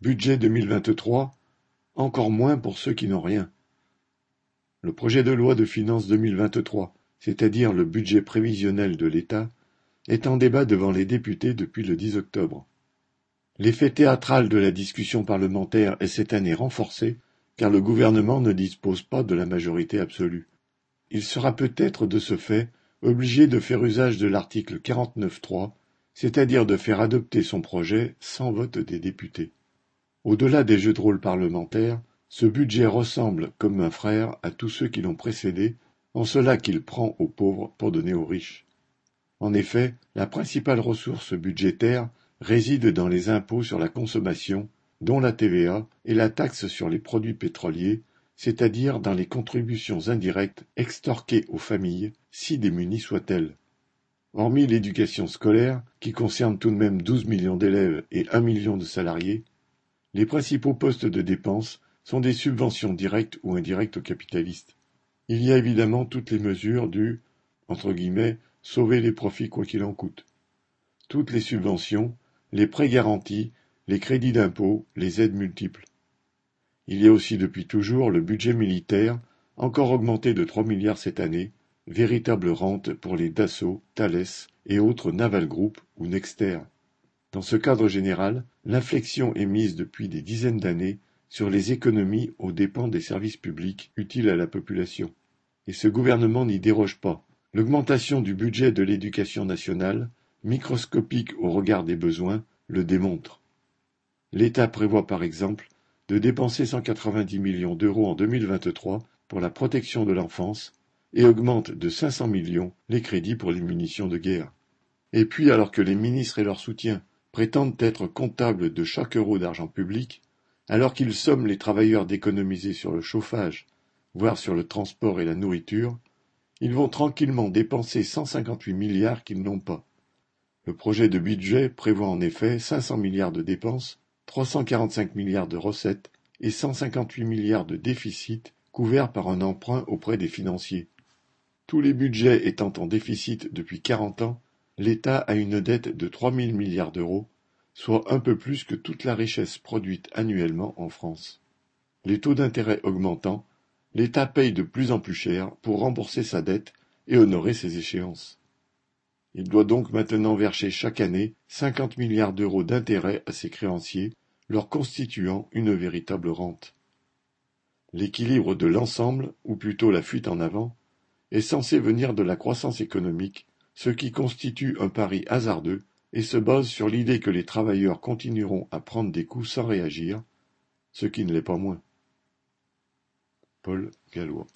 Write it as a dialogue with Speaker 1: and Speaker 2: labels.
Speaker 1: Budget deux mille vingt-trois, encore moins pour ceux qui n'ont rien. Le projet de loi de finances deux mille vingt-trois, c'est-à-dire le budget prévisionnel de l'État, est en débat devant les députés depuis le 10 octobre. L'effet théâtral de la discussion parlementaire est cette année renforcé car le gouvernement ne dispose pas de la majorité absolue. Il sera peut-être de ce fait obligé de faire usage de l'article 49.3, c'est-à-dire de faire adopter son projet sans vote des députés. Au-delà des jeux de rôle parlementaires, ce budget ressemble, comme un frère, à tous ceux qui l'ont précédé, en cela qu'il prend aux pauvres pour donner aux riches. En effet, la principale ressource budgétaire réside dans les impôts sur la consommation, dont la TVA et la taxe sur les produits pétroliers, c'est-à-dire dans les contributions indirectes extorquées aux familles, si démunies soient-elles. Hormis l'éducation scolaire, qui concerne tout de même 12 millions d'élèves et 1 million de salariés, les principaux postes de dépenses sont des subventions directes ou indirectes aux capitalistes. Il y a évidemment toutes les mesures du sauver les profits quoi qu'il en coûte. Toutes les subventions, les prêts garantis, les crédits d'impôt, les aides multiples. Il y a aussi depuis toujours le budget militaire, encore augmenté de 3 milliards cette année, véritable rente pour les Dassault, Thales et autres Naval Group ou Nexter. Dans ce cadre général, l'inflexion est mise depuis des dizaines d'années sur les économies aux dépens des services publics utiles à la population. Et ce gouvernement n'y déroge pas. L'augmentation du budget de l'éducation nationale, microscopique au regard des besoins, le démontre. L'État prévoit par exemple de dépenser 190 millions d'euros en 2023 pour la protection de l'enfance et augmente de 500 millions les crédits pour les munitions de guerre. Et puis alors que les ministres et leurs soutiens prétendent être comptables de chaque euro d'argent public, alors qu'ils somment les travailleurs d'économiser sur le chauffage, voire sur le transport et la nourriture, ils vont tranquillement dépenser 158 milliards qu'ils n'ont pas. Le projet de budget prévoit en effet 500 milliards de dépenses, 345 milliards de recettes et 158 milliards de déficit couverts par un emprunt auprès des financiers. Tous les budgets étant en déficit depuis 40 ans, l'État a une dette de 3 000 milliards d'euros, soit un peu plus que toute la richesse produite annuellement en France. Les taux d'intérêt augmentant, l'État paye de plus en plus cher pour rembourser sa dette et honorer ses échéances. Il doit donc maintenant verser chaque année 50 milliards d'euros d'intérêts à ses créanciers, leur constituant une véritable rente. L'équilibre de l'ensemble, ou plutôt la fuite en avant, est censé venir de la croissance économique ce qui constitue un pari hasardeux et se base sur l'idée que les travailleurs continueront à prendre des coups sans réagir, ce qui ne l'est pas moins. Paul Gallois